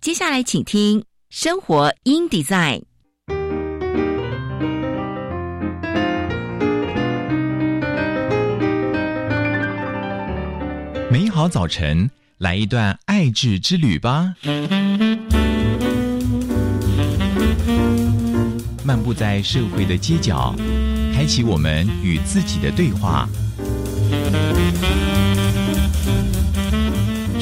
接下来，请听《生活 in Design》。美好早晨，来一段爱智之旅吧。漫步在社会的街角，开启我们与自己的对话。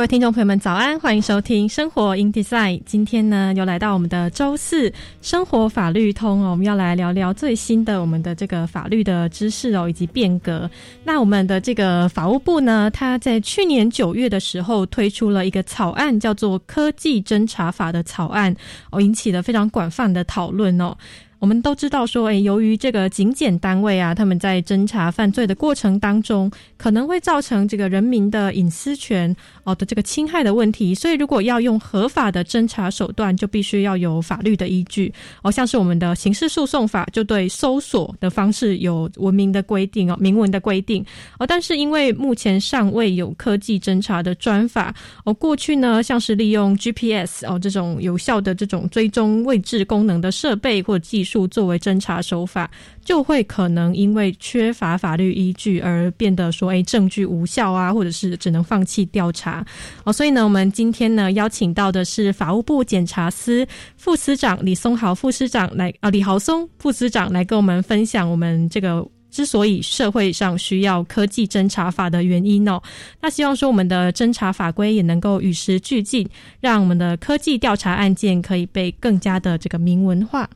各位听众朋友们，早安！欢迎收听《生活 in Design》。今天呢，又来到我们的周四生活法律通哦，我们要来聊聊最新的我们的这个法律的知识哦，以及变革。那我们的这个法务部呢，它在去年九月的时候推出了一个草案，叫做《科技侦查法》的草案哦，引起了非常广泛的讨论哦。我们都知道说，诶，由于这个警检单位啊，他们在侦查犯罪的过程当中，可能会造成这个人民的隐私权哦的这个侵害的问题，所以如果要用合法的侦查手段，就必须要有法律的依据哦，像是我们的刑事诉讼法就对搜索的方式有文明的规定哦，明文的规定哦，但是因为目前尚未有科技侦查的专法哦，过去呢，像是利用 GPS 哦这种有效的这种追踪位置功能的设备或技术。作为侦查手法，就会可能因为缺乏法律依据而变得说，哎，证据无效啊，或者是只能放弃调查哦。所以呢，我们今天呢邀请到的是法务部检察司副司长李松豪副司长来啊，李豪松副司长来跟我们分享我们这个之所以社会上需要科技侦查法的原因哦。那希望说我们的侦查法规也能够与时俱进，让我们的科技调查案件可以被更加的这个明文化。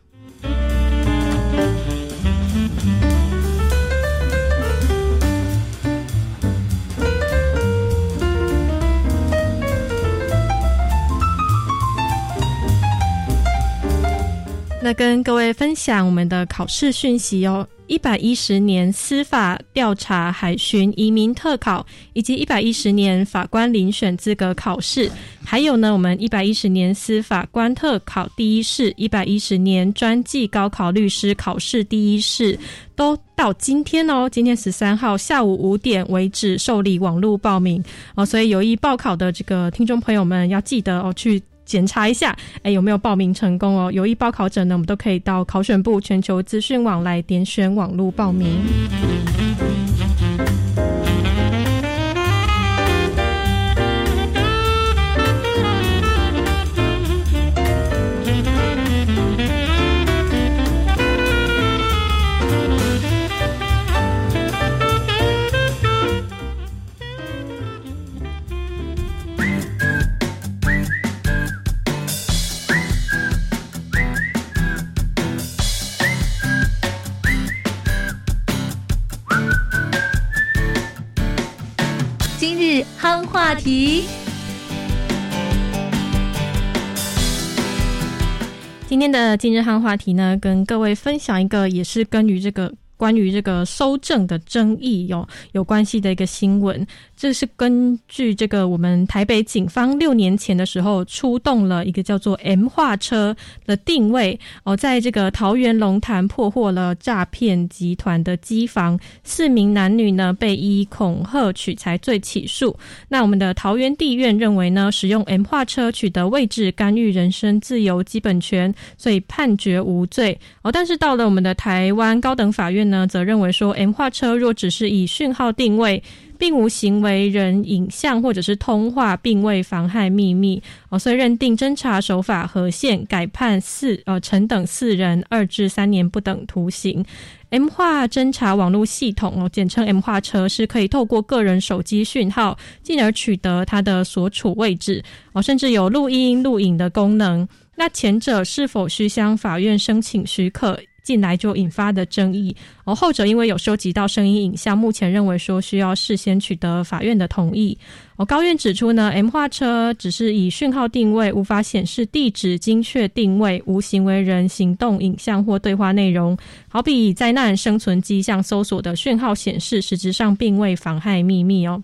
那跟各位分享我们的考试讯息哦。一百一十年司法调查海巡移民特考，以及一百一十年法官遴选资格考试，还有呢，我们一百一十年司法官特考第一试，一百一十年专技高考律师考试第一试，都到今天哦，今天十三号下午五点为止受理网络报名哦，所以有意报考的这个听众朋友们要记得哦去。检查一下，哎，有没有报名成功哦？有意报考者呢，我们都可以到考选部全球资讯网来点选网络报名。题。今天的今日汉话题呢，跟各位分享一个，也是关于这个关于这个收证的争议有有关系的一个新闻。这是根据这个我们台北警方六年前的时候出动了一个叫做 M 化车的定位哦，在这个桃园龙潭破获了诈骗集团的机房，四名男女呢被依恐吓取财罪起诉。那我们的桃园地院认为呢，使用 M 化车取得位置干预人身自由基本权，所以判决无罪哦。但是到了我们的台湾高等法院呢，则认为说 M 化车若只是以讯号定位。并无行为人影像或者是通话，并未妨害秘密哦，所以认定侦查手法合宪，改判四呃陈等四人二至三年不等徒刑。M 化侦查网络系统哦，简称 M 化车，是可以透过个人手机讯号，进而取得他的所处位置哦，甚至有录音录影的功能。那前者是否需向法院申请许可？进来就引发的争议。而后者因为有收集到声音影像，目前认为说需要事先取得法院的同意。而高院指出呢，M 化车只是以讯号定位，无法显示地址精确定位，无行为人行动影像或对话内容。好比灾难生存迹象搜索的讯号显示，实质上并未妨害秘密哦。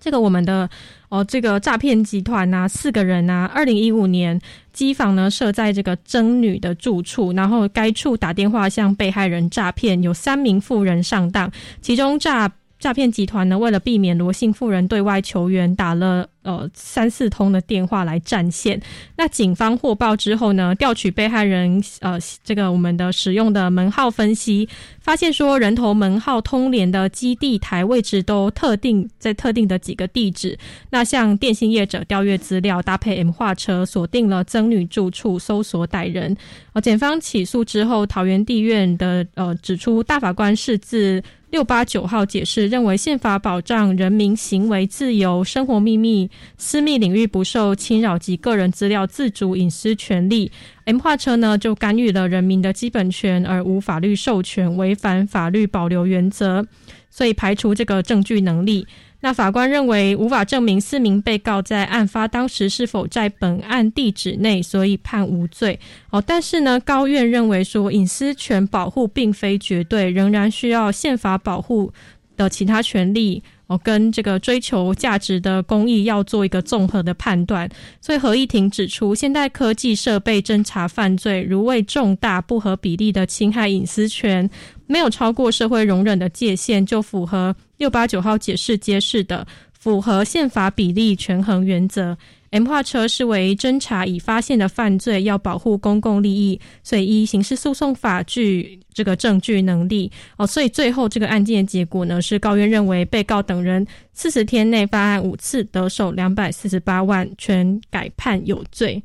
这个我们的哦，这个诈骗集团呐，四个人呐，二零一五年机房呢设在这个曾女的住处，然后该处打电话向被害人诈骗，有三名妇人上当，其中诈。诈骗集团呢，为了避免罗姓妇人对外求援，打了呃三四通的电话来占线。那警方获报之后呢，调取被害人呃这个我们的使用的门号分析，发现说人头门号通联的基地台位置都特定在特定的几个地址。那向电信业者调阅资料，搭配 M 化车锁定了曾女住处，搜索歹人。呃，检方起诉之后，桃园地院的呃指出，大法官是自。六八九号解释认为，宪法保障人民行为自由、生活秘密、私密领域不受侵扰及个人资料自主隐私权利。M 化车呢，就干预了人民的基本权，而无法律授权，违反法律保留原则，所以排除这个证据能力。那法官认为无法证明四名被告在案发当时是否在本案地址内，所以判无罪。哦，但是呢，高院认为说隐私权保护并非绝对，仍然需要宪法保护的其他权利。哦，跟这个追求价值的公益要做一个综合的判断。所以合议庭指出，现代科技设备侦查犯罪，如为重大不合比例的侵害隐私权。没有超过社会容忍的界限，就符合六八九号解释揭示的符合宪法比例权衡原则。M 化车视为侦查已发现的犯罪，要保护公共利益，所以依刑事诉讼法具这个证据能力哦。所以最后这个案件的结果呢，是高院认为被告等人四十天内发案五次，得手两百四十八万，全改判有罪。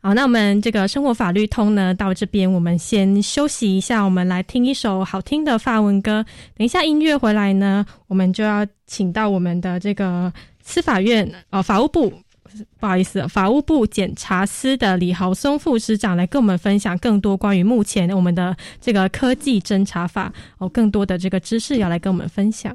好，那我们这个生活法律通呢，到这边我们先休息一下，我们来听一首好听的法文歌。等一下音乐回来呢，我们就要请到我们的这个司法院哦，法务部，不好意思，法务部检察司的李豪松副司长来跟我们分享更多关于目前我们的这个科技侦查法哦，更多的这个知识要来跟我们分享。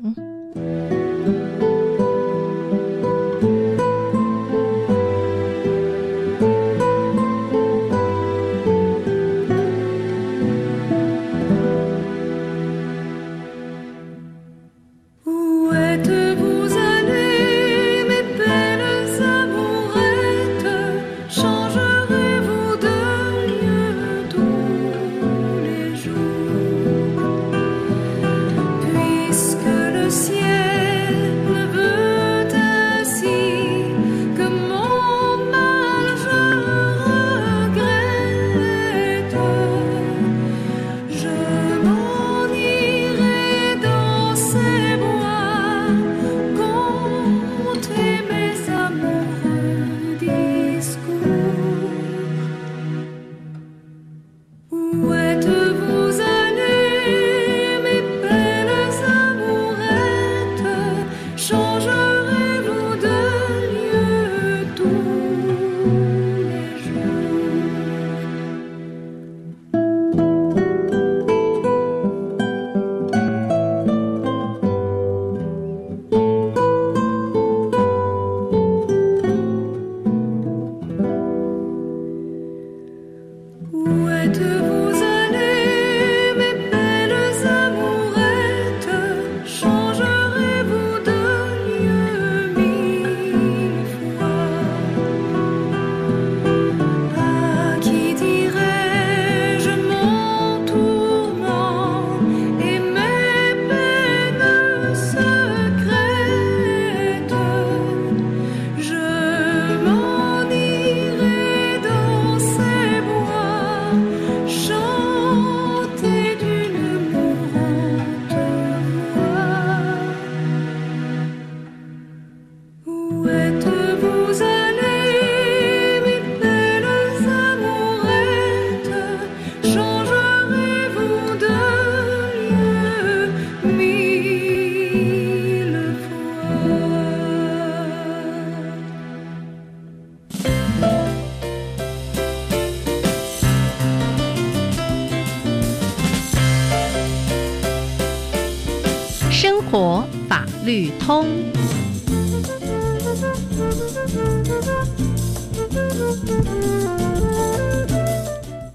通。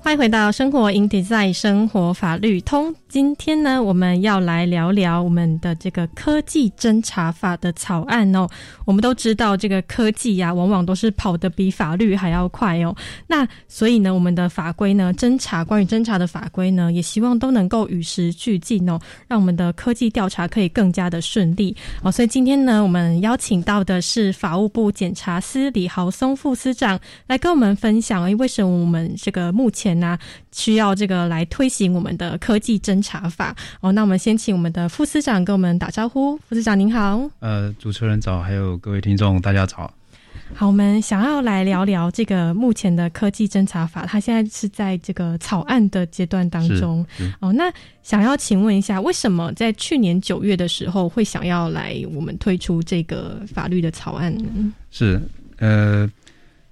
欢迎回到生活 in design 生活法律通。今天呢，我们要来聊聊我们的这个科技侦查法的草案哦。我们都知道，这个科技呀，往往都是跑得比法律还要快哦。那所以呢，我们的法规呢，侦查关于侦查的法规呢，也希望都能够与时俱进哦，让我们的科技调查可以更加的顺利哦。所以今天呢，我们邀请到的是法务部检察司李豪松副司长来跟我们分享，诶，为什么我们这个目前呢，需要这个来推行我们的科技侦查法哦。那我们先请我们的副司长跟我们打招呼。副司长您好，呃，主持人早，还有各位听众大家早。好，我们想要来聊聊这个目前的科技侦查法，它现在是在这个草案的阶段当中哦。那想要请问一下，为什么在去年九月的时候会想要来我们推出这个法律的草案呢？是呃，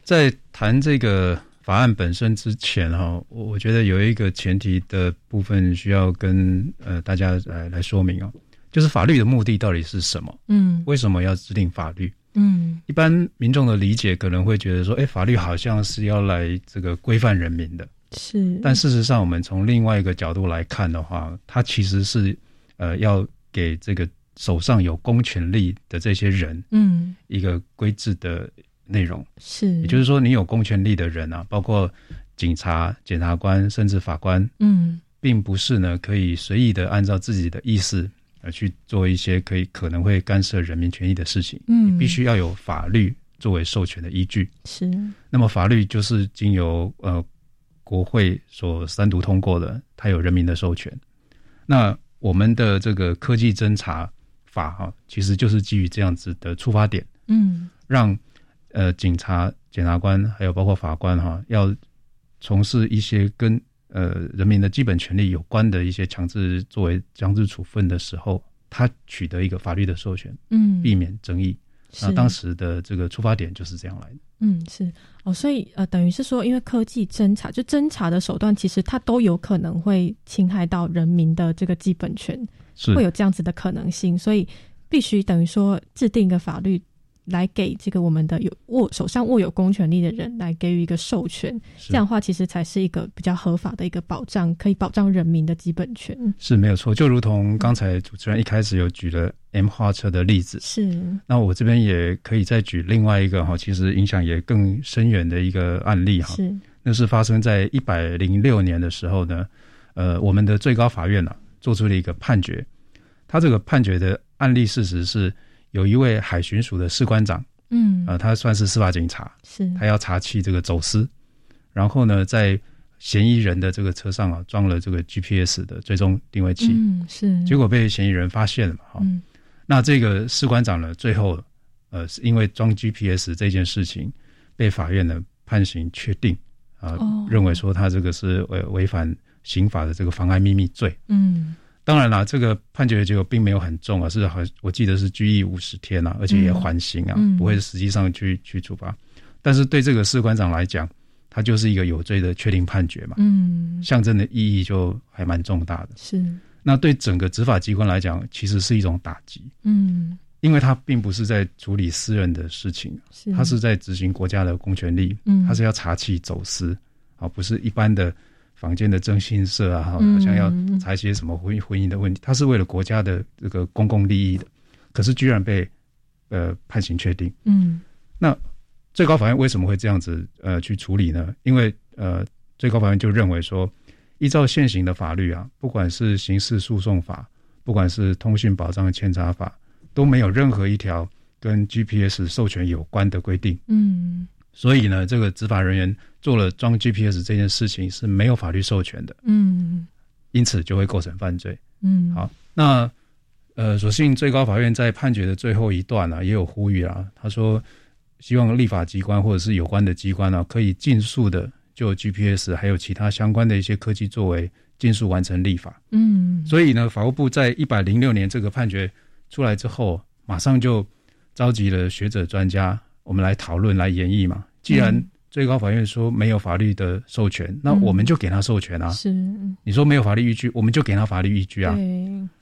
在谈这个。法案本身之前哈，我我觉得有一个前提的部分需要跟呃大家来来说明哦，就是法律的目的到底是什么？嗯，为什么要制定法律？嗯，一般民众的理解可能会觉得说，哎，法律好像是要来这个规范人民的，是。但事实上，我们从另外一个角度来看的话，它其实是呃要给这个手上有公权力的这些人，嗯，一个规制的。内容是，也就是说，你有公权力的人啊，包括警察、检察官，甚至法官，嗯，并不是呢可以随意的按照自己的意思而去做一些可以可能会干涉人民权益的事情。嗯，你必须要有法律作为授权的依据。是，那么法律就是经由呃国会所三读通过的，它有人民的授权。那我们的这个科技侦查法哈，其实就是基于这样子的出发点，嗯，让。呃，警察、检察官还有包括法官哈，要从事一些跟呃人民的基本权利有关的一些强制作为强制处分的时候，他取得一个法律的授权，嗯，避免争议。那当时的这个出发点就是这样来的。嗯，是哦，所以呃，等于是说，因为科技侦查，就侦查的手段，其实它都有可能会侵害到人民的这个基本权，是会有这样子的可能性，所以必须等于说制定一个法律。来给这个我们的有握手上握有公权力的人来给予一个授权，这样的话其实才是一个比较合法的一个保障，可以保障人民的基本权。是没有错，就如同刚才主持人一开始有举了 M 花车的例子，是。那我这边也可以再举另外一个哈，其实影响也更深远的一个案例哈。是。那是发生在一百零六年的时候呢，呃，我们的最高法院呢做出了一个判决，他这个判决的案例事实是。有一位海巡署的士官长，嗯，啊，他算是司法警察，是，他要查缉这个走私，然后呢，在嫌疑人的这个车上啊，装了这个 GPS 的追踪定位器，嗯，是，结果被嫌疑人发现了嘛，哈，那这个士官长呢，最后，呃，是因为装 GPS 这件事情，被法院呢判刑确定，啊，认为说他这个是违违反刑法的这个妨碍秘密罪，嗯。当然啦，这个判决的结果并没有很重啊，是好，我记得是拘役五十天啊，而且也缓刑啊，不会实际上去去处罚。但是对这个士官长来讲，他就是一个有罪的确定判决嘛，嗯，象征的意义就还蛮重大的。是，那对整个执法机关来讲，其实是一种打击，嗯，因为他并不是在处理私人的事情，他是在执行国家的公权力，嗯，他是要查缉走私，啊，不是一般的。房间的征信社啊，好像要查一些什么婚婚姻的问题，他是为了国家的这个公共利益的，可是居然被呃判刑确定。嗯，那最高法院为什么会这样子呃去处理呢？因为呃最高法院就认为说，依照现行的法律啊，不管是刑事诉讼法，不管是通讯保障监察法，都没有任何一条跟 GPS 授权有关的规定。嗯。所以呢，这个执法人员做了装 GPS 这件事情是没有法律授权的，嗯，因此就会构成犯罪，嗯，好，那呃，所幸最高法院在判决的最后一段呢，也有呼吁啊，他说希望立法机关或者是有关的机关呢，可以尽速的就 GPS 还有其他相关的一些科技作为，尽速完成立法，嗯，所以呢，法务部在一百零六年这个判决出来之后，马上就召集了学者专家。我们来讨论来演绎嘛。既然最高法院说没有法律的授权，那我们就给他授权啊。是，你说没有法律依据，我们就给他法律依据啊。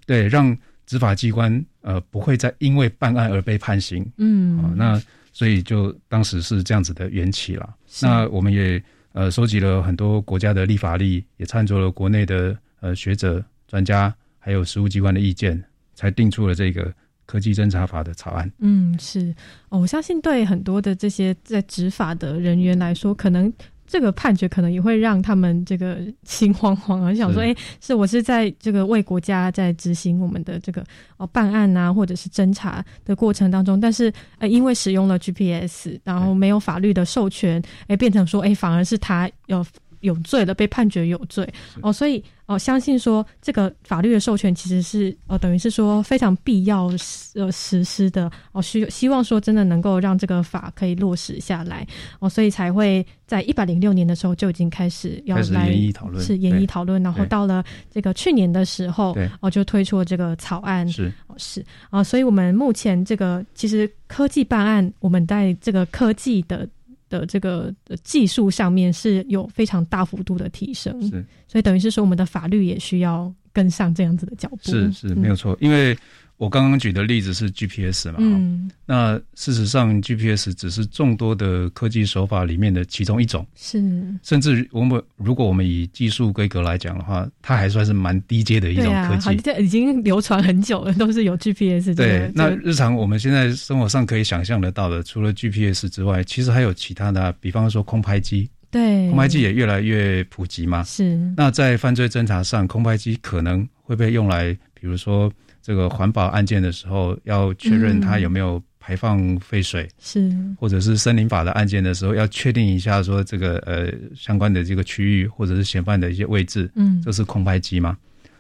对，让执法机关呃不会再因为办案而被判刑。嗯，啊，那所以就当时是这样子的缘起了。那我们也呃收集了很多国家的立法例，也参照了国内的呃学者专家还有实务机关的意见，才定出了这个科技侦查法的草案。嗯，是哦，我相信对很多的这些在执法的人员来说，可能。这个判决可能也会让他们这个心慌慌啊，想说，哎，是我是在这个为国家在执行我们的这个哦办案啊，或者是侦查的过程当中，但是呃，因为使用了 GPS，然后没有法律的授权，哎，变成说，哎，反而是他有有罪了，被判决有罪。哦，所以。哦，相信说这个法律的授权其实是呃，等于是说非常必要呃实施的哦，需希望说真的能够让这个法可以落实下来。哦，所以才会在一百零六年的时候就已经开始要来研议讨论，是研议讨论，然后到了这个去年的时候，哦就推出了这个草案，是。哦是。啊，所以我们目前这个其实科技办案，我们在这个科技的。的这个技术上面是有非常大幅度的提升，是，所以等于是说我们的法律也需要跟上这样子的脚步，是是没有错，因为。我刚刚举的例子是 GPS 嘛？嗯，那事实上 GPS 只是众多的科技手法里面的其中一种。是，甚至我们如果我们以技术规格来讲的话，它还算是蛮低阶的一种科技。对啊，已经流传很久了，都是有 GPS。对，那日常我们现在生活上可以想象得到的，除了 GPS 之外，其实还有其他的，比方说空拍机。对，空拍机也越来越普及嘛。是。那在犯罪侦查上，空拍机可能会被用来，比如说。这个环保案件的时候，要确认它有没有排放废水，是或者是森林法的案件的时候，要确定一下说这个呃相关的这个区域或者是嫌犯的一些位置，嗯，这是空拍机嘛？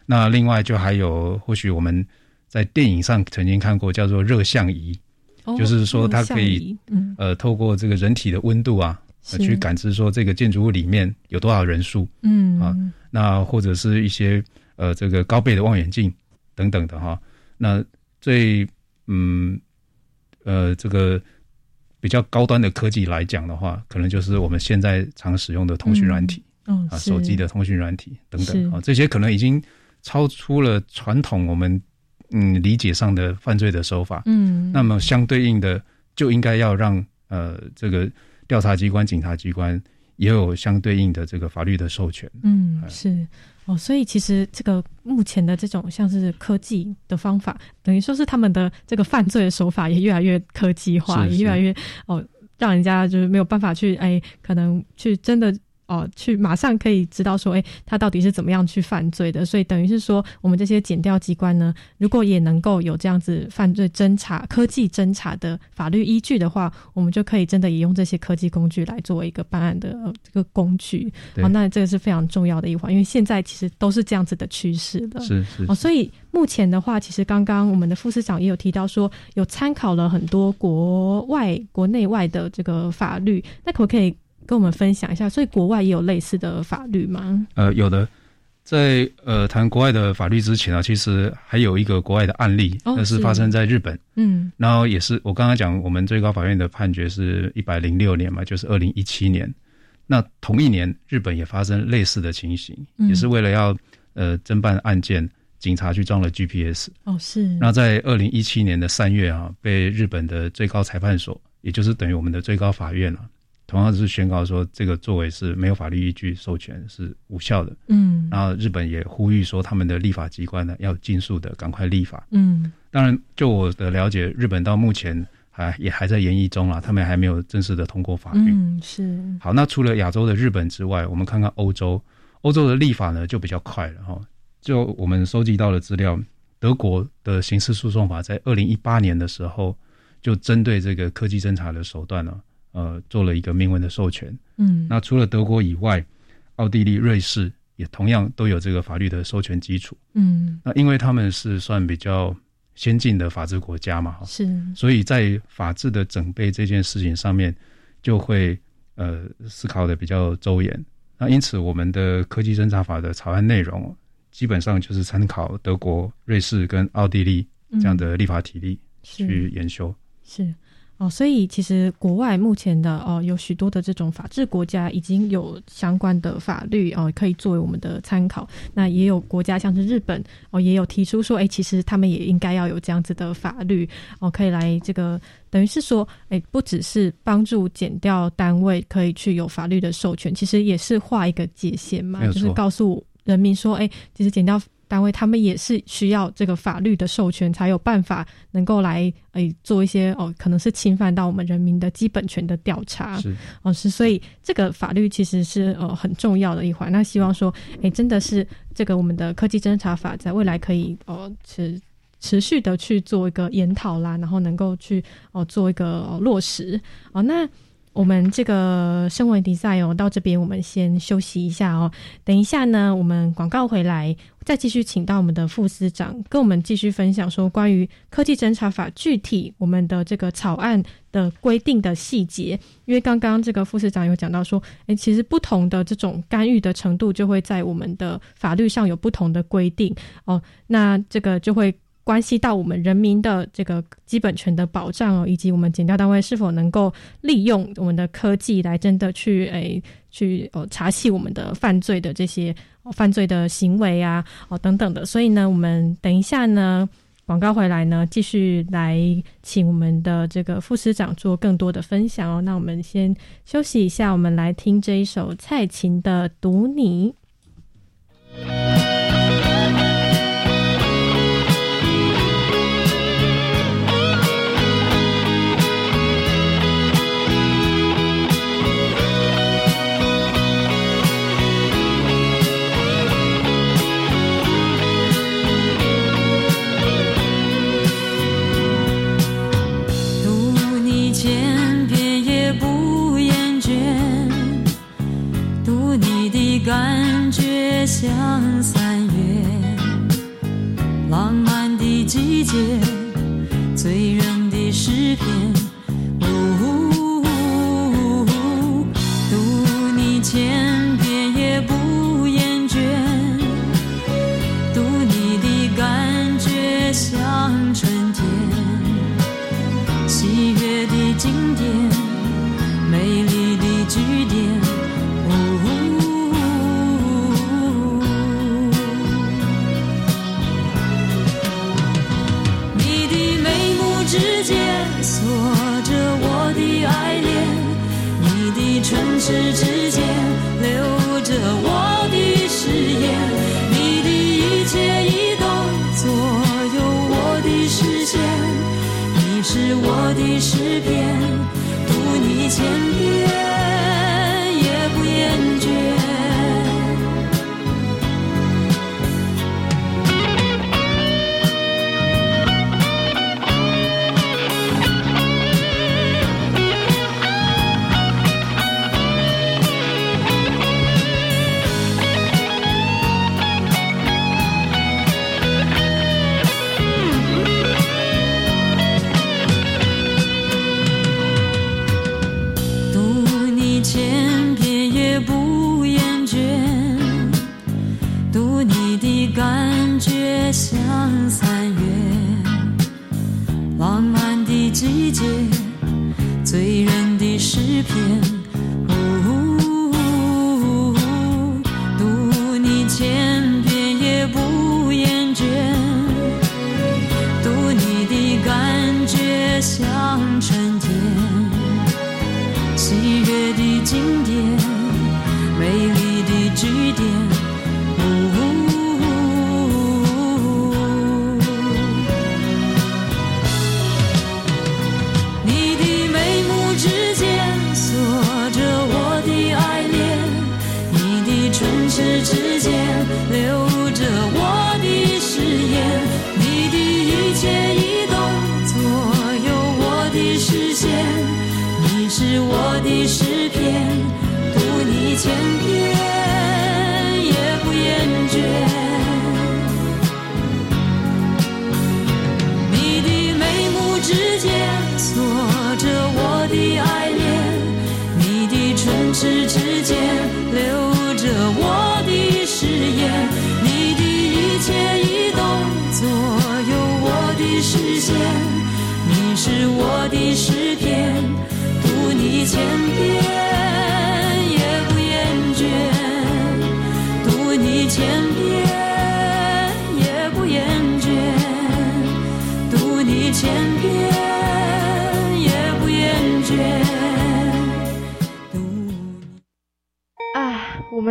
那另外就还有，或许我们在电影上曾经看过叫做热像仪，就是说它可以呃透过这个人体的温度啊，去感知说这个建筑物里面有多少人数，嗯啊，那或者是一些呃这个高倍的望远镜。等等的哈，那最嗯呃这个比较高端的科技来讲的话，可能就是我们现在常使用的通讯软体，啊手机的通讯软体等等啊，这些可能已经超出了传统我们嗯理解上的犯罪的手法，嗯，那么相对应的就应该要让呃这个调查机关、警察机关也有相对应的这个法律的授权，嗯是。哦，所以其实这个目前的这种像是科技的方法，等于说是他们的这个犯罪的手法也越来越科技化，也越来越哦，让人家就是没有办法去哎，可能去真的。哦，去马上可以知道说，哎，他到底是怎么样去犯罪的？所以等于是说，我们这些检调机关呢，如果也能够有这样子犯罪侦查、科技侦查的法律依据的话，我们就可以真的也用这些科技工具来作为一个办案的这个工具。哦，那这个是非常重要的一环，因为现在其实都是这样子的趋势的。是是。哦，所以目前的话，其实刚刚我们的副市长也有提到说，有参考了很多国外、国内外的这个法律，那可不可以？跟我们分享一下，所以国外也有类似的法律吗？呃，有的，在呃谈国外的法律之前啊，其实还有一个国外的案例，那是发生在日本。嗯，然后也是我刚刚讲，我们最高法院的判决是一百零六年嘛，就是二零一七年。那同一年，日本也发生类似的情形，也是为了要呃侦办案件，警察去装了 GPS。哦，是。那在二零一七年的三月啊，被日本的最高裁判所，也就是等于我们的最高法院了。同样是宣告说，这个作为是没有法律依据授权，是无效的。嗯，然后日本也呼吁说，他们的立法机关呢要尽速的赶快立法。嗯，当然，就我的了解，日本到目前还也还在研议中啊，他们还没有正式的通过法律。嗯，是。好，那除了亚洲的日本之外，我们看看欧洲，欧洲的立法呢就比较快了哈。就我们收集到的资料，德国的刑事诉讼法在二零一八年的时候，就针对这个科技侦查的手段呢。呃，做了一个明文的授权。嗯，那除了德国以外，奥地利、瑞士也同样都有这个法律的授权基础。嗯，那因为他们是算比较先进的法治国家嘛，是，所以在法治的整备这件事情上面，就会呃思考的比较周延。那因此，我们的科技侦查法的草案内容，基本上就是参考德国、瑞士跟奥地利这样的立法体例去研修。是。哦，所以其实国外目前的哦，有许多的这种法治国家已经有相关的法律哦，可以作为我们的参考。那也有国家像是日本哦，也有提出说，哎，其实他们也应该要有这样子的法律哦，可以来这个等于是说，哎，不只是帮助减掉单位可以去有法律的授权，其实也是画一个界限嘛，就是告诉人民说，哎，其实减掉。单位他们也是需要这个法律的授权，才有办法能够来诶做一些哦，可能是侵犯到我们人民的基本权的调查。是哦，是所以这个法律其实是呃很重要的一环。那希望说，诶，真的是这个我们的科技侦查法在未来可以哦持持续的去做一个研讨啦，然后能够去哦做一个落实哦那。我们这个声纹比赛哦，到这边我们先休息一下哦。等一下呢，我们广告回来，再继续请到我们的副司长跟我们继续分享说关于科技侦查法具体我们的这个草案的规定的细节。因为刚刚这个副司长有讲到说，诶，其实不同的这种干预的程度就会在我们的法律上有不同的规定哦。那这个就会。关系到我们人民的这个基本权的保障哦，以及我们检调单位是否能够利用我们的科技来真的去诶去哦查缉我们的犯罪的这些犯罪的行为啊哦等等的，所以呢，我们等一下呢广告回来呢，继续来请我们的这个副司长做更多的分享哦。那我们先休息一下，我们来听这一首蔡琴的《读你》。像三月，浪漫的季节，醉人的诗篇。锁着我的爱恋，你的唇齿之间留着我的誓言，你的一切移动左右我的视线，你是我的诗篇，读你千遍。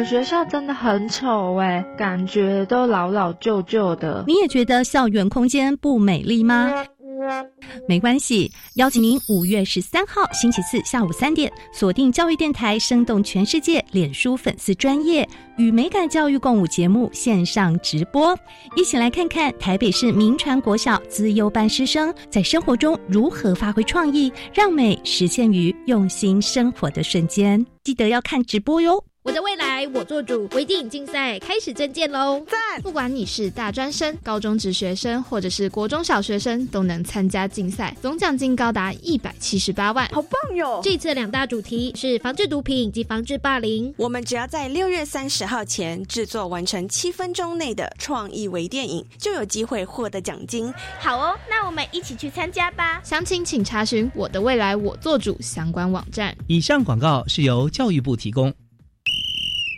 学校真的很丑哎，感觉都老老旧旧的。你也觉得校园空间不美丽吗？没关系，邀请您五月十三号星期四下午三点，锁定教育电台，生动全世界脸书粉丝专业与美感教育共舞节目线上直播，一起来看看台北市民传国小资优班师生在生活中如何发挥创意，让美实现于用心生活的瞬间。记得要看直播哟。我的未来我做主，微电影竞赛开始征件喽！赞！不管你是大专生、高中职学生，或者是国中小学生，都能参加竞赛，总奖金高达一百七十八万，好棒哟！这次两大主题是防治毒品以及防治霸凌。我们只要在六月三十号前制作完成七分钟内的创意微电影，就有机会获得奖金。好哦，那我们一起去参加吧！详情请查询“我的未来我做主”相关网站。以上广告是由教育部提供。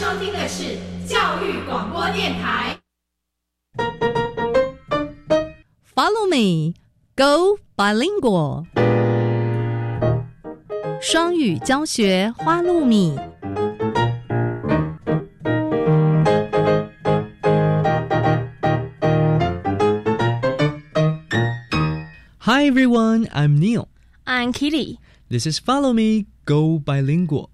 收听的是教育广播电台。Follow me, go bilingual。双语教学花露米。Hi everyone, I'm Neil. I'm Kitty. This is Follow Me, Go Bilingual.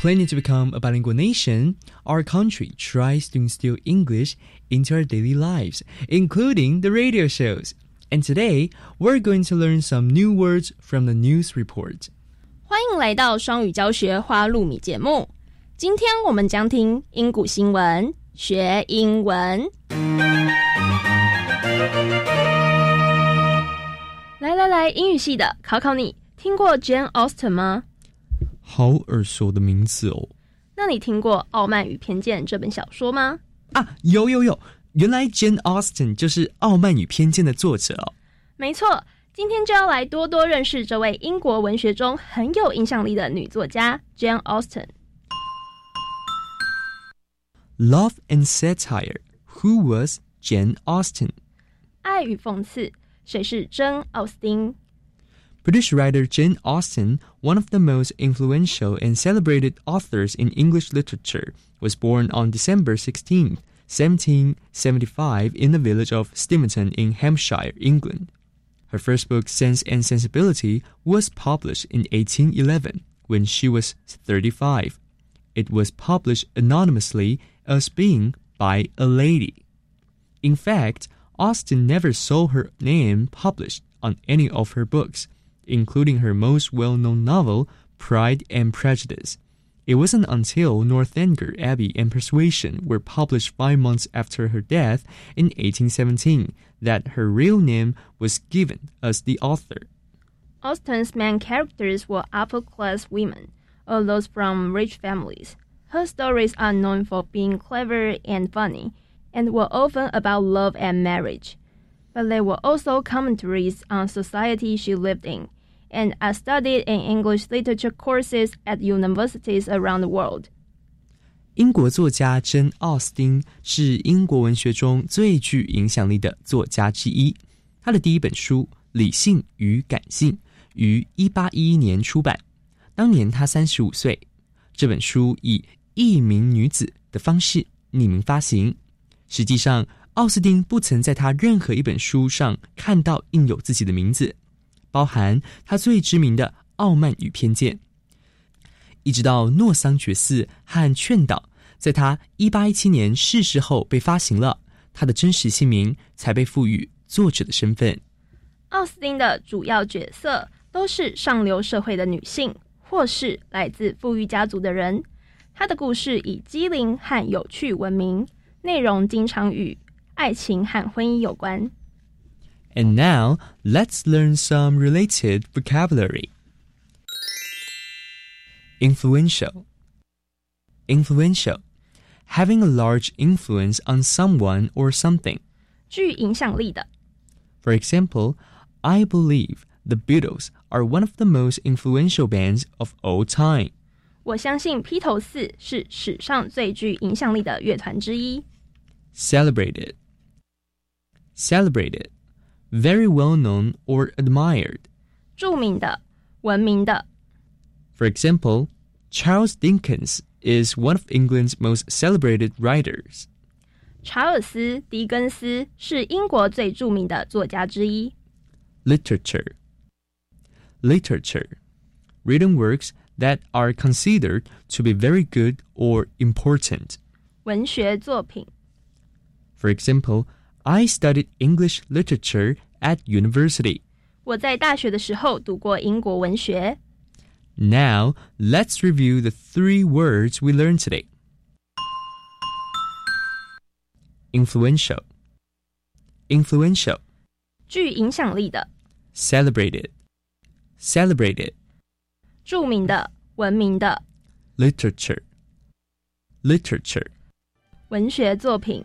Planning to become a bilingual nation, our country tries to instill English into our daily lives, including the radio shows. And today, we're going to learn some new words from the news report. 欢迎来到双语教学花露米节目。今天我们将听英古新闻，学英文。来来来，英语系的考考你，听过 Jane Austen 吗？ 好耳熟的名字哦！那你听过《傲慢与偏见》这本小说吗？啊，有有有！原来 Jane Austen 就是《傲慢与偏见》的作者哦。没错，今天就要来多多认识这位英国文学中很有影响力的女作家 Jane Austen。Love and Satire. Who was Jane Austen? 爱与讽刺，谁是珍·奥斯汀？British writer Jane Austen, one of the most influential and celebrated authors in English literature, was born on December 16, 1775, in the village of Steventon in Hampshire, England. Her first book, Sense and Sensibility, was published in 1811 when she was 35. It was published anonymously as being by a lady. In fact, Austen never saw her name published on any of her books including her most well known novel, Pride and Prejudice. It wasn't until Northanger Abbey and Persuasion were published five months after her death in 1817 that her real name was given as the author. Austen's main characters were upper class women, or those from rich families. Her stories are known for being clever and funny, and were often about love and marriage. But they were also commentaries on society she lived in and I studied in English literature courses at universities around the world. 英国作家珍·奥斯汀是英国文学中最具影响力的作家之一。他的第一本书《理性与感性》于1811年出版，当年他三十五岁。这本书以一名女子的方式匿名发行。实际上，奥斯汀不曾在他任何一本书上看到印有自己的名字。包含他最知名的《傲慢与偏见》，一直到《诺桑觉寺》和《劝导》，在他一八一七年逝世后被发行了。他的真实姓名才被赋予作者的身份。奥斯汀的主要角色都是上流社会的女性，或是来自富裕家族的人。他的故事以机灵和有趣闻名，内容经常与爱情和婚姻有关。And now let's learn some related vocabulary. Influential. Influential. Having a large influence on someone or something. 具影响力的。For example, I believe the Beatles are one of the most influential bands of all time. 我相信披头四是史上最具影响力的乐团之一。Celebrated. Celebrated. Very well known or admired. 着名的，闻名的。For example, Charles Dickens is one of England's most celebrated writers. 查尔斯·狄更斯是英国最着名的作家之一。Literature. Literature. Written works that are considered to be very good or important. 文学作品。For example, I studied English literature at university. 我在大学的时候读过英国文学。Now, let's review the three words we learned today. Influential. Influential. 具影响力的。Celebrated. Celebrated. 着名的、闻名的。Literature. Literature. 文学作品。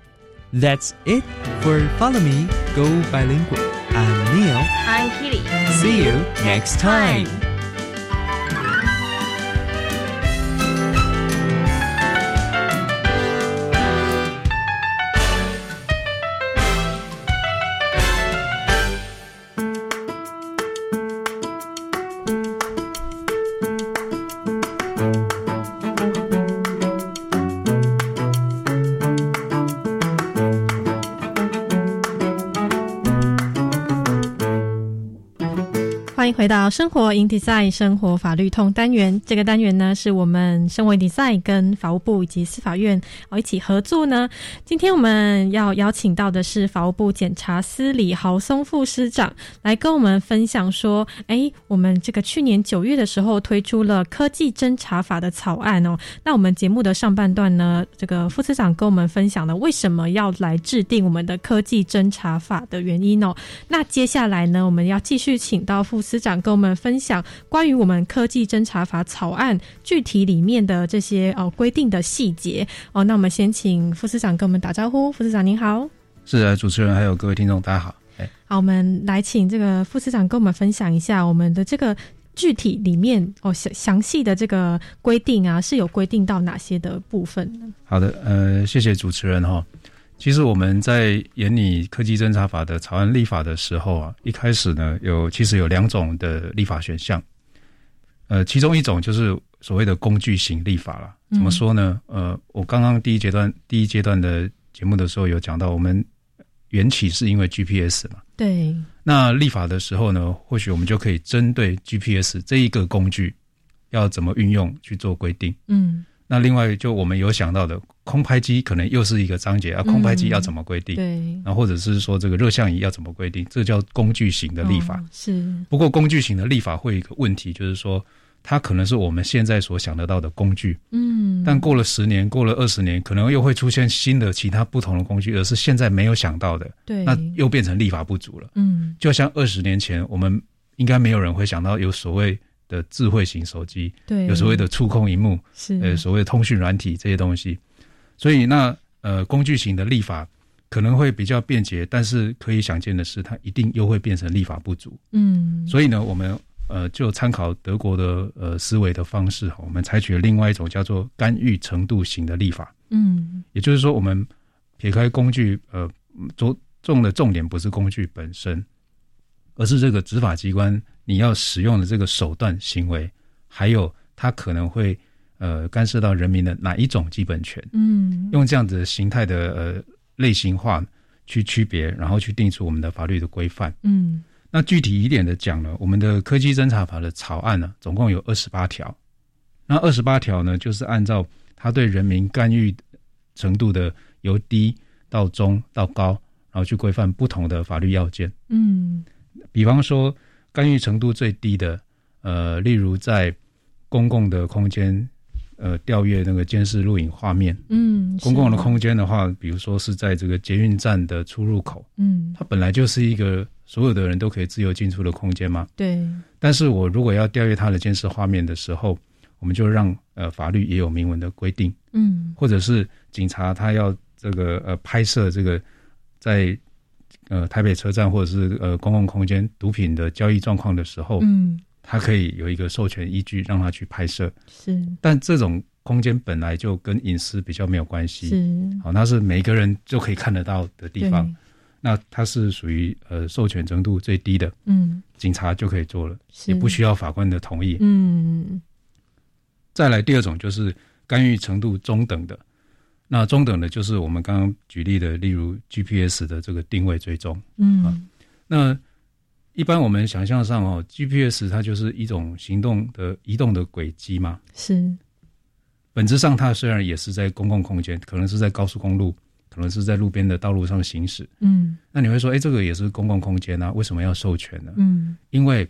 That's it for Follow Me, Go Bilingual. I'm Neil. I'm Kitty. See you next time. 回到生活 in design 生活法律通单元。这个单元呢，是我们生活 design 跟法务部以及司法院哦一起合作呢。今天我们要邀请到的是法务部检察司李豪松副司长来跟我们分享说，哎，我们这个去年九月的时候推出了科技侦查法的草案哦。那我们节目的上半段呢，这个副司长跟我们分享了为什么要来制定我们的科技侦查法的原因哦。那接下来呢，我们要继续请到副司。司长跟我们分享关于我们科技侦查法草案具体里面的这些哦规定的细节哦。那我们先请副司长跟我们打招呼。副司长您好，是的，主持人还有各位听众大家好。哎，好，我们来请这个副司长跟我们分享一下我们的这个具体里面哦详详细的这个规定啊，是有规定到哪些的部分呢？好的，呃，谢谢主持人哈。其实我们在研拟科技侦查法的草案立法的时候啊，一开始呢有其实有两种的立法选项，呃，其中一种就是所谓的工具型立法了。怎么说呢？呃，我刚刚第一阶段第一阶段的节目的时候有讲到，我们缘起是因为 GPS 嘛。对。那立法的时候呢，或许我们就可以针对 GPS 这一个工具要怎么运用去做规定。嗯。那另外就我们有想到的。空拍机可能又是一个章节啊，空拍机要怎么规定？对，然后或者是说这个热像仪要怎么规定？这叫工具型的立法。是。不过工具型的立法会有一个问题，就是说它可能是我们现在所想得到的工具。嗯。但过了十年，过了二十年，可能又会出现新的其他不同的工具，而是现在没有想到的。对。那又变成立法不足了。嗯。就像二十年前，我们应该没有人会想到有所谓的智慧型手机，对，有所谓的触控荧幕，是呃，所谓的通讯软体这些东西。所以，那呃，工具型的立法可能会比较便捷，但是可以想见的是，它一定又会变成立法不足。嗯，所以呢，我们呃就参考德国的呃思维的方式，我们采取了另外一种叫做干预程度型的立法。嗯，也就是说，我们撇开工具，呃，着重的重点不是工具本身，而是这个执法机关你要使用的这个手段行为，还有它可能会。呃，干涉到人民的哪一种基本权？嗯，用这样子的形态的呃类型化去区别，然后去定出我们的法律的规范。嗯，那具体一点的讲呢，我们的科技侦查法的草案呢，总共有二十八条。那二十八条呢，就是按照它对人民干预程度的由低到中到高，然后去规范不同的法律要件。嗯，比方说干预程度最低的，呃，例如在公共的空间，呃，调阅那个监视录影画面。嗯，公共的空间的话，比如说是在这个捷运站的出入口。嗯，它本来就是一个所有的人都可以自由进出的空间嘛。对。但是我如果要调阅它的监视画面的时候，我们就让呃法律也有明文的规定。嗯，或者是警察他要这个呃拍摄这个在呃台北车站或者是呃公共空间毒品的交易状况的时候。嗯。他可以有一个授权依据，让他去拍摄。是，但这种空间本来就跟隐私比较没有关系。是，好，那是每一个人就可以看得到的地方。那它是属于呃授权程度最低的。嗯，警察就可以做了，也不需要法官的同意。嗯。再来第二种就是干预程度中等的，那中等的就是我们刚刚举例的，例如 GPS 的这个定位追踪。嗯，那。一般我们想象上哦，GPS 它就是一种行动的移动的轨迹嘛。是，本质上它虽然也是在公共空间，可能是在高速公路，可能是在路边的道路上行驶。嗯，那你会说，哎，这个也是公共空间啊，为什么要授权呢？嗯，因为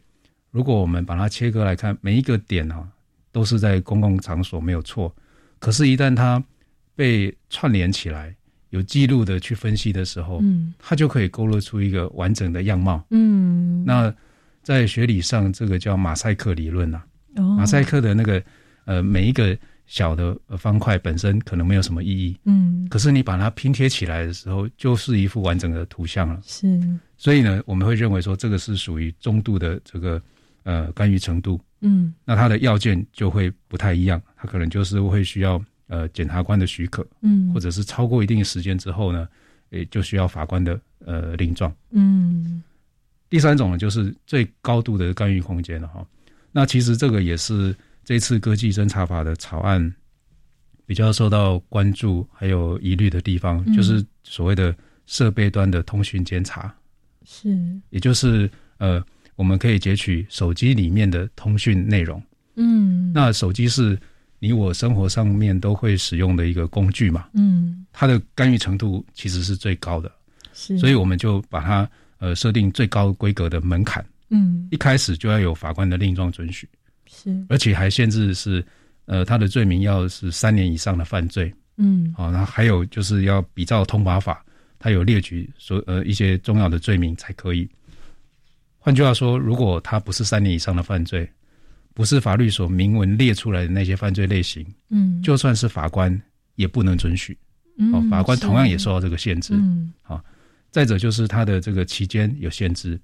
如果我们把它切割来看，每一个点啊都是在公共场所没有错，可是，一旦它被串联起来。有记录的去分析的时候，嗯，它就可以勾勒出一个完整的样貌。嗯，那在学理上，这个叫马赛克理论啊。哦，马赛克的那个呃，每一个小的方块本身可能没有什么意义。嗯，可是你把它拼贴起来的时候，就是一幅完整的图像了。是，所以呢，我们会认为说，这个是属于中度的这个呃干预程度。嗯，那它的要件就会不太一样，它可能就是会需要。呃，检察官的许可，嗯，或者是超过一定时间之后呢，诶，就需要法官的呃令状，嗯。第三种呢，就是最高度的干预空间了哈。那其实这个也是这次科技侦查法的草案比较受到关注还有疑虑的地方，就是所谓的设备端的通讯监察，是，也就是呃，我们可以截取手机里面的通讯内容，嗯，那手机是。你我生活上面都会使用的一个工具嘛，嗯，它的干预程度其实是最高的，是，所以我们就把它呃设定最高规格的门槛，嗯，一开始就要有法官的令状准许，是，而且还限制是呃他的罪名要是三年以上的犯罪，嗯，好，然后还有就是要比照通法法，他有列举所呃一些重要的罪名才可以。换句话说，如果他不是三年以上的犯罪。不是法律所明文列出来的那些犯罪类型，嗯，就算是法官也不能准许，哦，法官同样也受到这个限制，嗯，好，再者就是他的这个期间有限制，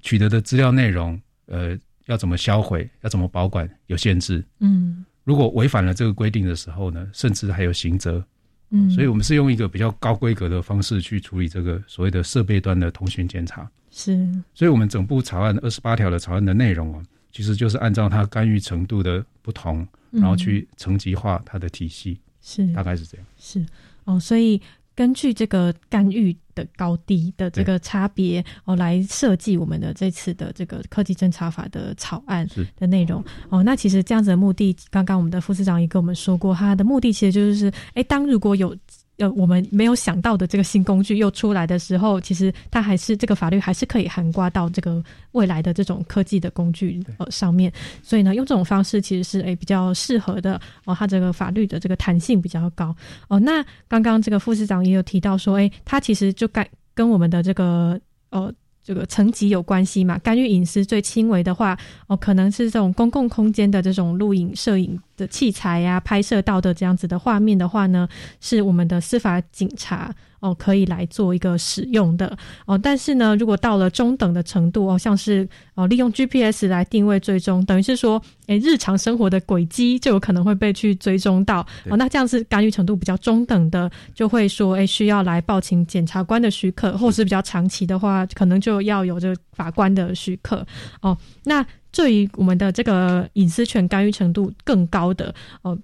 取得的资料内容，呃，要怎么销毁，要怎么保管有限制，嗯，如果违反了这个规定的时候呢，甚至还有刑责，嗯，所以我们是用一个比较高规格的方式去处理这个所谓的设备端的通讯检查，是，所以我们整部草案二十八条的草案的内容啊。其实就是按照它干预程度的不同，然后去层级化它的体系，是大概是这样。是哦，所以根据这个干预的高低的这个差别哦，来设计我们的这次的这个科技侦查法的草案的内容哦。那其实这样子的目的，刚刚我们的副市长也跟我们说过，他的目的其实就是，哎，当如果有。呃，我们没有想到的这个新工具又出来的时候，其实它还是这个法律还是可以涵盖到这个未来的这种科技的工具呃上面。所以呢，用这种方式其实是诶比较适合的哦，它这个法律的这个弹性比较高哦。那刚刚这个副市长也有提到说，诶，他其实就该跟我们的这个呃。这个层级有关系嘛？干预隐私最轻微的话，哦，可能是这种公共空间的这种录影、摄影的器材呀，拍摄到的这样子的画面的话呢，是我们的司法警察。哦，可以来做一个使用的哦，但是呢，如果到了中等的程度哦，像是哦利用 GPS 来定位追踪，等于是说，诶，日常生活的轨迹就有可能会被去追踪到哦，那这样子干预程度比较中等的，就会说，诶，需要来报请检察官的许可，或是比较长期的话，可能就要有这法官的许可哦。那对于我们的这个隐私权干预程度更高的哦。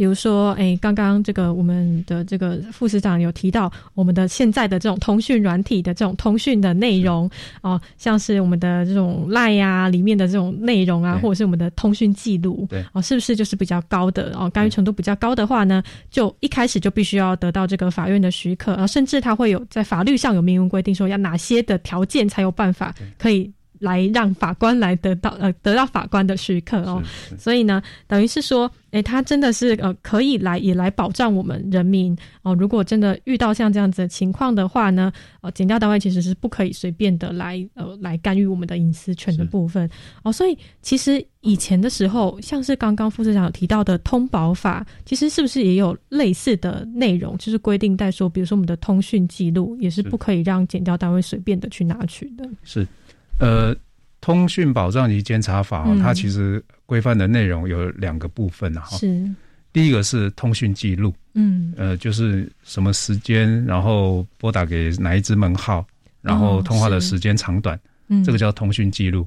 比如说，哎，刚刚这个我们的这个副市长有提到，我们的现在的这种通讯软体的这种通讯的内容哦，像是我们的这种 Line 呀里面的这种内容啊，或者是我们的通讯记录，对哦，是不是就是比较高的哦？干预程度比较高的话呢，就一开始就必须要得到这个法院的许可啊，甚至他会有在法律上有明文规定说要哪些的条件才有办法可以。来让法官来得到呃得到法官的许可哦，所以呢，等于是说，哎，他真的是呃可以来也来保障我们人民哦。如果真的遇到像这样子的情况的话呢，呃，检调单位其实是不可以随便的来呃来干预我们的隐私权的部分哦。所以其实以前的时候，像是刚刚副市长有提到的通保法，其实是不是也有类似的内容，就是规定在说，比如说我们的通讯记录也是不可以让检调单位随便的去拿取的，是。呃，通讯保障及监察法，它其实规范的内容有两个部分啊。是，第一个是通讯记录，嗯，呃，就是什么时间，然后拨打给哪一支门号，然后通话的时间长短，嗯，这个叫通讯记录。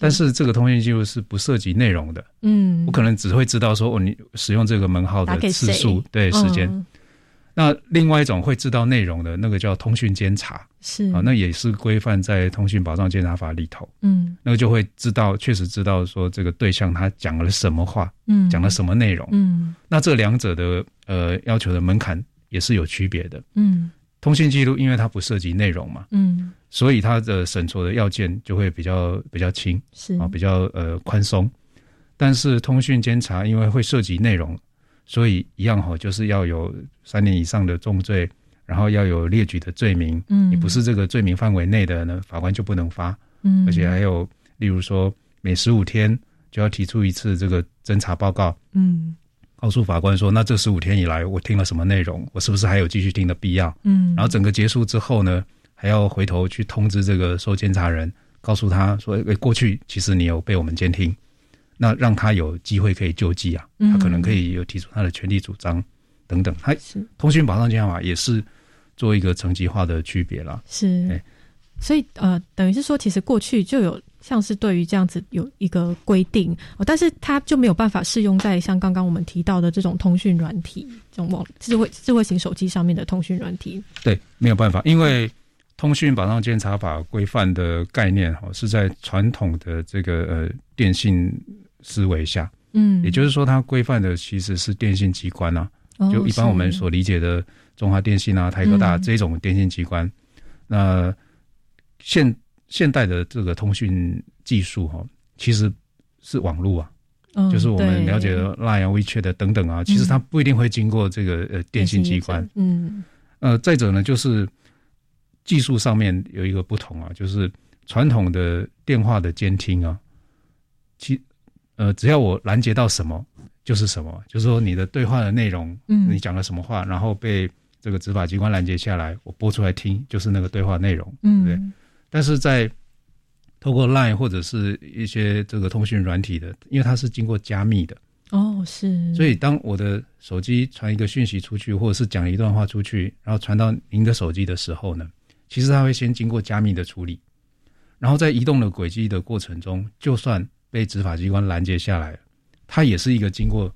但是这个通讯记录是不涉及内容的，嗯，我可能只会知道说，哦，你使用这个门号的次数，对时间。那另外一种会知道内容的那个叫通讯监察，是。啊，那也是规范在通讯保障监察法里头，嗯，那个就会知道，确实知道说这个对象他讲了什么话，嗯，讲了什么内容，嗯，那这两者的呃要求的门槛也是有区别的，嗯，通讯记录因为它不涉及内容嘛，嗯，所以它的审查的要件就会比较比较轻，是。啊，比较呃宽松，但是通讯监察因为会涉及内容。所以一样哈，就是要有三年以上的重罪，然后要有列举的罪名。嗯，你不是这个罪名范围内的呢，法官就不能发。嗯，而且还有，例如说每十五天就要提出一次这个侦查报告。嗯，告诉法官说，那这十五天以来我听了什么内容，我是不是还有继续听的必要？嗯，然后整个结束之后呢，还要回头去通知这个受监察人，告诉他说，诶，过去其实你有被我们监听。那让他有机会可以救济啊，他可能可以有提出他的权利主张等等。他通讯保障监察法也是做一个层级化的区别啦。是，所以呃，等于是说，其实过去就有像是对于这样子有一个规定，但是它就没有办法适用在像刚刚我们提到的这种通讯软体，这种网智慧智慧型手机上面的通讯软体。对，没有办法，因为通讯保障监察法规范的概念哈是在传统的这个呃电信。思维下，嗯，也就是说，它规范的其实是电信机关啊，就一般我们所理解的中华电信啊、台科大这种电信机关。那现现代的这个通讯技术哈，其实是网络啊，就是我们了解的 Line、WeChat 等等啊，其实它不一定会经过这个呃电信机关。嗯，呃，再者呢，就是技术上面有一个不同啊，就是传统的电话的监听啊，其呃，只要我拦截到什么就是什么，就是说你的对话的内容，嗯，你讲了什么话，然后被这个执法机关拦截下来，我播出来听，就是那个对话内容，嗯，对。但是在透过 Line 或者是一些这个通讯软体的，因为它是经过加密的，哦，是。所以当我的手机传一个讯息出去，或者是讲一段话出去，然后传到您的手机的时候呢，其实它会先经过加密的处理，然后在移动的轨迹的过程中，就算被执法机关拦截下来，它也是一个经过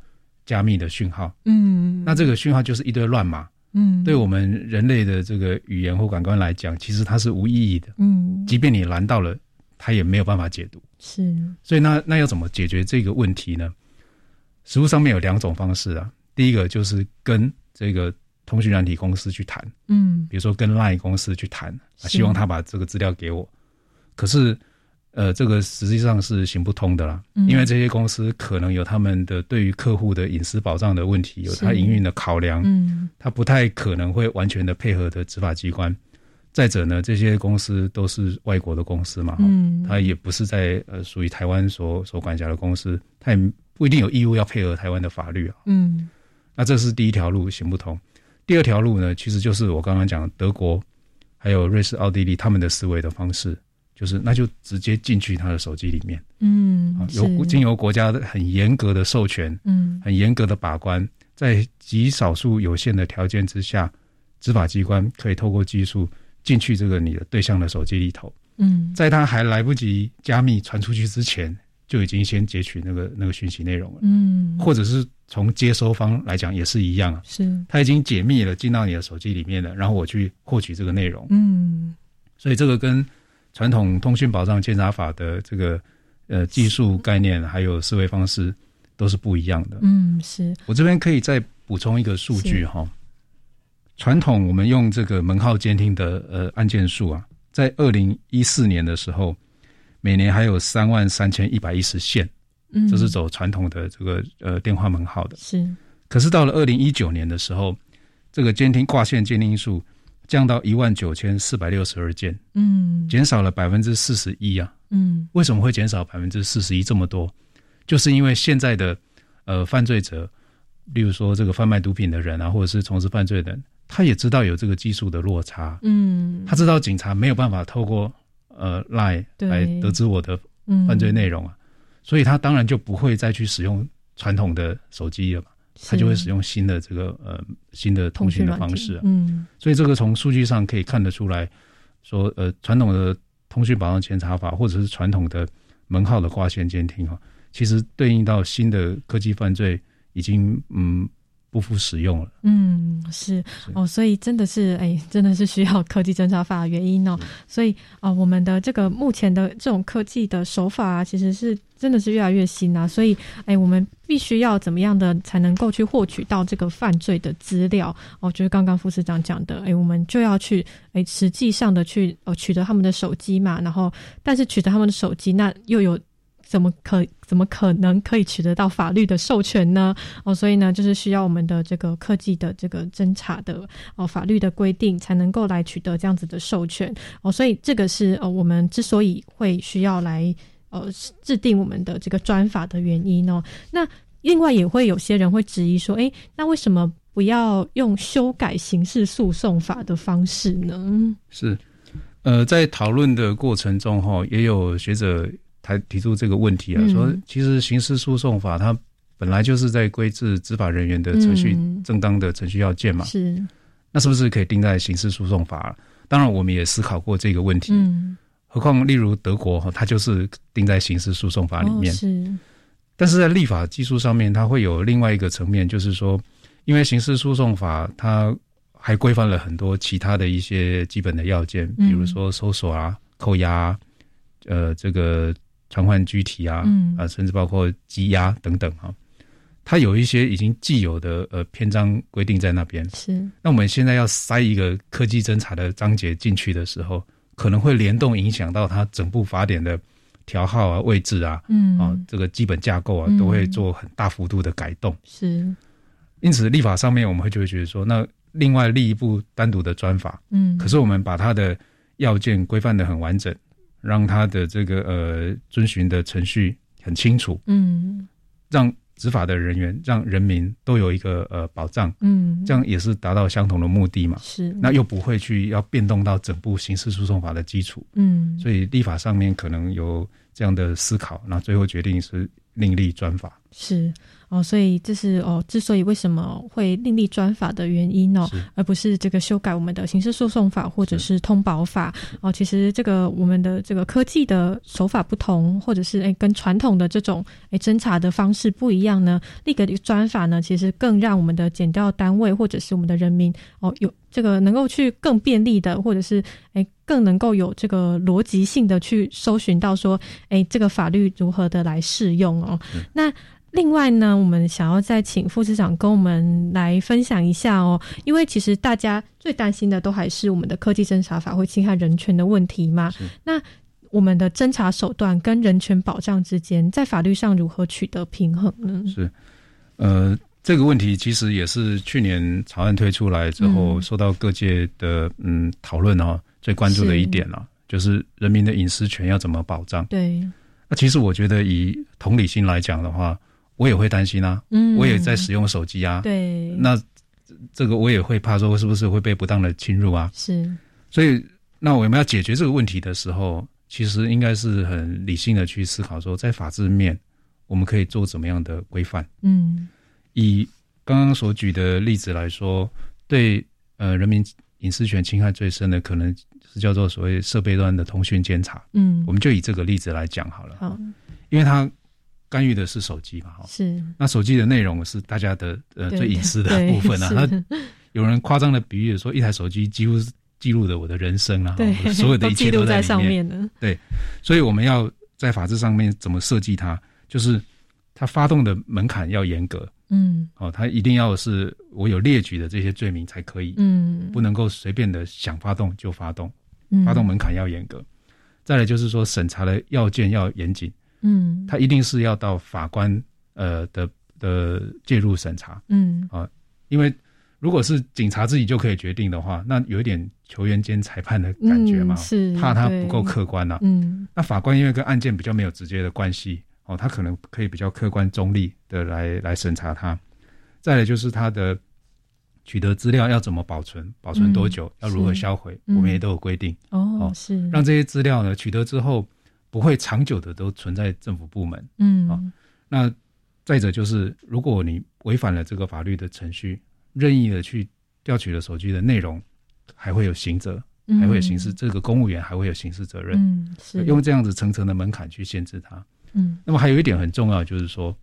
加密的讯号。嗯，那这个讯号就是一堆乱码。嗯，对我们人类的这个语言或感官来讲，其实它是无意义的。嗯，即便你拦到了，它也没有办法解读。是，所以那那要怎么解决这个问题呢？实物上面有两种方式啊。第一个就是跟这个通讯软体公司去谈，嗯，比如说跟 Line 公司去谈，希望他把这个资料给我。可是。呃，这个实际上是行不通的啦，因为这些公司可能有他们的对于客户的隐私保障的问题，有他营运的考量，嗯，他不太可能会完全的配合的执法机关。再者呢，这些公司都是外国的公司嘛，嗯，他也不是在呃属于台湾所所管辖的公司，他也不一定有义务要配合台湾的法律啊，嗯，那这是第一条路行不通。第二条路呢，其实就是我刚刚讲德国还有瑞士、奥地利他们的思维的方式。就是那就直接进去他的手机里面，嗯，由经由国家的很严格的授权，嗯，很严格的把关，在极少数有限的条件之下，执法机关可以透过技术进去这个你的对象的手机里头，嗯，在他还来不及加密传出去之前，就已经先截取那个那个讯息内容了，嗯，或者是从接收方来讲也是一样啊，是，他已经解密了进到你的手机里面了，然后我去获取这个内容，嗯，所以这个跟传统通讯保障监察法的这个呃技术概念还有思维方式都是不一样的，嗯，是。我这边可以再补充一个数据哈。传统我们用这个门号监听的呃案件数啊，在二零一四年的时候，每年还有三万三千一百一十线，嗯，这是走传统的这个呃电话门号的。是，可是到了二零一九年的时候，这个监听挂线监听数降到一万九千四百六十二件，嗯，减少了百分之四十一啊，嗯，为什么会减少百分之四十一这么多？就是因为现在的呃犯罪者，例如说这个贩卖毒品的人啊，或者是从事犯罪的人。他也知道有这个技术的落差，嗯，他知道警察没有办法透过呃 lie 来得知我的犯罪内容啊，所以他当然就不会再去使用传统的手机了嘛，他就会使用新的这个呃新的通讯的方式，嗯，所以这个从数据上可以看得出来，说呃传统的通讯保障监察法或者是传统的门号的挂线监听啊，其实对应到新的科技犯罪已经嗯。不复使用了。嗯，是哦，所以真的是哎，真的是需要科技侦查法的原因哦。所以啊，我们的这个目前的这种科技的手法啊，其实是真的是越来越新啊。所以哎，我们必须要怎么样的才能够去获取到这个犯罪的资料？哦，就是刚刚副市长讲的，哎，我们就要去哎，实际上的去哦取得他们的手机嘛。然后，但是取得他们的手机，那又有。怎么可怎么可能可以取得到法律的授权呢？哦，所以呢，就是需要我们的这个科技的这个侦查的哦法律的规定，才能够来取得这样子的授权哦。所以这个是呃我们之所以会需要来呃制定我们的这个专法的原因哦。那另外也会有些人会质疑说，哎，那为什么不要用修改刑事诉讼法的方式呢？是，呃，在讨论的过程中哈，也有学者。才提出这个问题啊，说其实刑事诉讼法它本来就是在规制执法人员的程序正当的程序要件嘛，是，那是不是可以定在刑事诉讼法？当然，我们也思考过这个问题。嗯，何况例如德国哈，它就是定在刑事诉讼法里面。是，但是在立法技术上面，它会有另外一个层面，就是说，因为刑事诉讼法它还规范了很多其他的一些基本的要件，比如说搜索啊、扣押，呃，这个。传唤具体啊，啊，甚至包括羁押等等哈，它有一些已经既有的呃篇章规定在那边。是，那我们现在要塞一个科技侦查的章节进去的时候，可能会联动影响到它整部法典的条号啊、位置啊，嗯，啊，这个基本架构啊，都会做很大幅度的改动。是，因此立法上面我们会就会觉得说，那另外立一部单独的专法，嗯，可是我们把它的要件规范的很完整。让他的这个呃遵循的程序很清楚，嗯，让执法的人员、让人民都有一个呃保障，嗯，这样也是达到相同的目的嘛。是，那又不会去要变动到整部刑事诉讼法的基础，嗯，所以立法上面可能有这样的思考，那最后决定是另立专法。是。哦，所以这是哦，之所以为什么会另立专法的原因哦，而不是这个修改我们的刑事诉讼法或者是通保法哦。其实这个我们的这个科技的手法不同，或者是哎跟传统的这种哎侦查的方式不一样呢，立个专法呢，其实更让我们的检调单位或者是我们的人民哦有这个能够去更便利的，或者是哎更能够有这个逻辑性的去搜寻到说哎这个法律如何的来适用哦。那另外呢，我们想要再请副市长跟我们来分享一下哦，因为其实大家最担心的都还是我们的科技侦查法会侵害人权的问题嘛。那我们的侦查手段跟人权保障之间，在法律上如何取得平衡呢？是，呃，这个问题其实也是去年草案推出来之后，受到各界的嗯讨论哦，最关注的一点了，就是人民的隐私权要怎么保障？对。那其实我觉得，以同理心来讲的话。我也会担心啊，我也在使用手机啊，对，那这个我也会怕说是不是会被不当的侵入啊？是，所以那我们要解决这个问题的时候，其实应该是很理性的去思考说，在法制面我们可以做怎么样的规范？嗯，以刚刚所举的例子来说，对呃人民隐私权侵害最深的，可能是叫做所谓设备端的通讯监察。嗯，我们就以这个例子来讲好了。好。因为它干预的是手机嘛，哈，是。那手机的内容是大家的呃最隐私的部分啊。那有人夸张的比喻说，一台手机几乎是记录的我的人生啊，所有的一切都在上面的。对，所以我们要在法制上面怎么设计它，就是它发动的门槛要严格。嗯，哦，它一定要是我有列举的这些罪名才可以，嗯，不能够随便的想发动就发动，嗯，发动门槛要严格。再来就是说审查的要件要严谨，嗯，他一定是要到法官呃的的介入审查，嗯。啊，因为如果是警察自己就可以决定的话，那有一点球员兼裁判的感觉嘛，是怕他不够客观呐，嗯，那法官因为跟案件比较没有直接的关系。哦，他可能可以比较客观中立的来来审查他。再来就是他的取得资料要怎么保存，保存多久，要如何销毁，我们也都有规定。哦，是。让这些资料呢取得之后不会长久的都存在政府部门。嗯，啊，那再者就是，如果你违反了这个法律的程序，任意的去调取了手机的内容，还会有刑责，还会有刑事，这个公务员还会有刑事责任。嗯，是用这样子层层的门槛去限制他。嗯，那么还有一点很重要，就是说，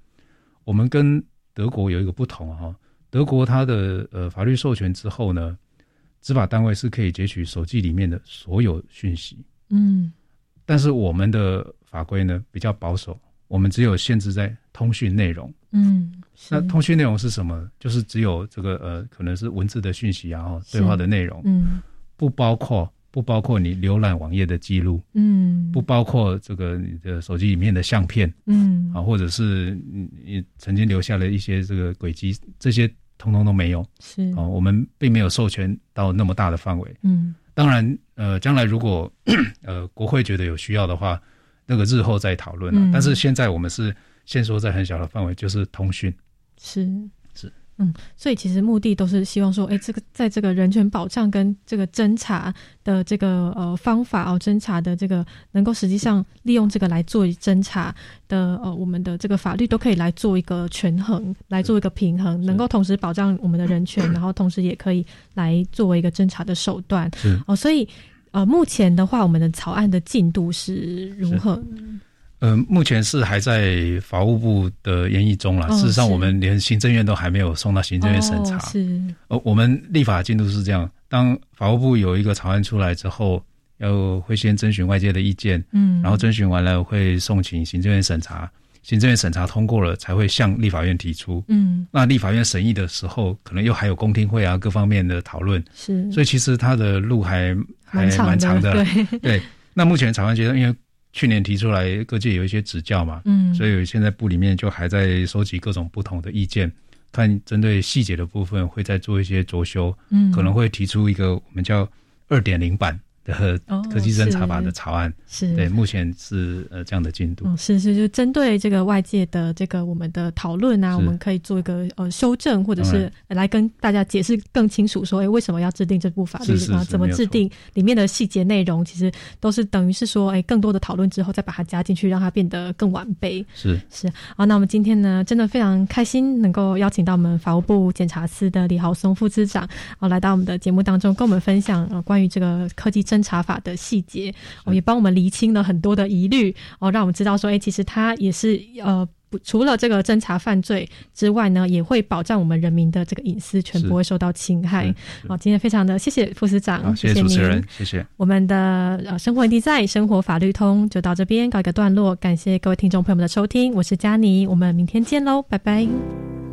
我们跟德国有一个不同哈。德国它的呃法律授权之后呢，执法单位是可以截取手机里面的所有讯息。嗯，但是我们的法规呢比较保守，我们只有限制在通讯内容。嗯，那通讯内容是什么？就是只有这个呃，可能是文字的讯息啊，对话的内容。嗯，不包括。不包括你浏览网页的记录，嗯，不包括这个你的手机里面的相片，嗯，啊，或者是你你曾经留下了一些这个轨迹，这些通通都没有，是啊，我们并没有授权到那么大的范围，嗯，当然，呃，将来如果 呃国会觉得有需要的话，那个日后再讨论了，但是现在我们是先说在很小的范围，就是通讯，是。嗯，所以其实目的都是希望说，哎，这个在这个人权保障跟这个侦查的这个呃方法哦，侦查的这个能够实际上利用这个来做侦查的呃，我们的这个法律都可以来做一个权衡，来做一个平衡，能够同时保障我们的人权，然后同时也可以来作为一个侦查的手段。哦，所以呃，目前的话，我们的草案的进度是如何？呃，目前是还在法务部的研议中了。事实上，我们连行政院都还没有送到行政院审查。是，呃，我们立法进度是这样：当法务部有一个草案出来之后，要会先征询外界的意见，嗯，然后征询完了会送请行政院审查，行政院审查通过了才会向立法院提出，嗯，那立法院审议的时候，可能又还有公听会啊，各方面的讨论，是，所以其实它的路还还蛮长的，对。对。那目前草案阶段，因为去年提出来，各界有一些指教嘛，嗯，所以现在部里面就还在收集各种不同的意见，看针对细节的部分会再做一些着修，嗯，可能会提出一个我们叫二点零版。的科技侦查法的草案。是。对，目前是呃这样的进度。是是，就针对这个外界的这个我们的讨论啊，我们可以做一个呃修正，或者是来跟大家解释更清楚，说哎为什么要制定这部法律啊？怎么制定里面的细节内容，其实都是等于是说哎更多的讨论之后再把它加进去，让它变得更完备。是。是。好，那我们今天呢，真的非常开心能够邀请到我们法务部检察司的李豪松副司长，啊来到我们的节目当中，跟我们分享呃关于这个科技侦查法的细节哦，也帮我们厘清了很多的疑虑哦，让我们知道说，哎，其实它也是呃，除了这个侦查犯罪之外呢，也会保障我们人民的这个隐私权不会受到侵害。好，今天非常的谢谢副司长，谢谢主持人，谢谢我们的呃生活问题在生活法律通就到这边告一个段落，感谢各位听众朋友们的收听，我是佳妮，我们明天见喽，拜拜。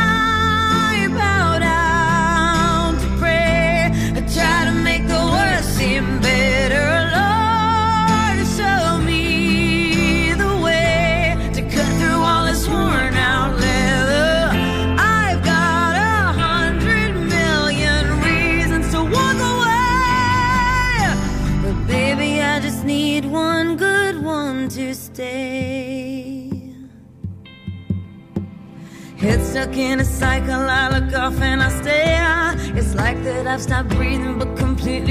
stay. Head stuck in a cycle, I look off and I stare. It's like that I've stopped breathing, but completely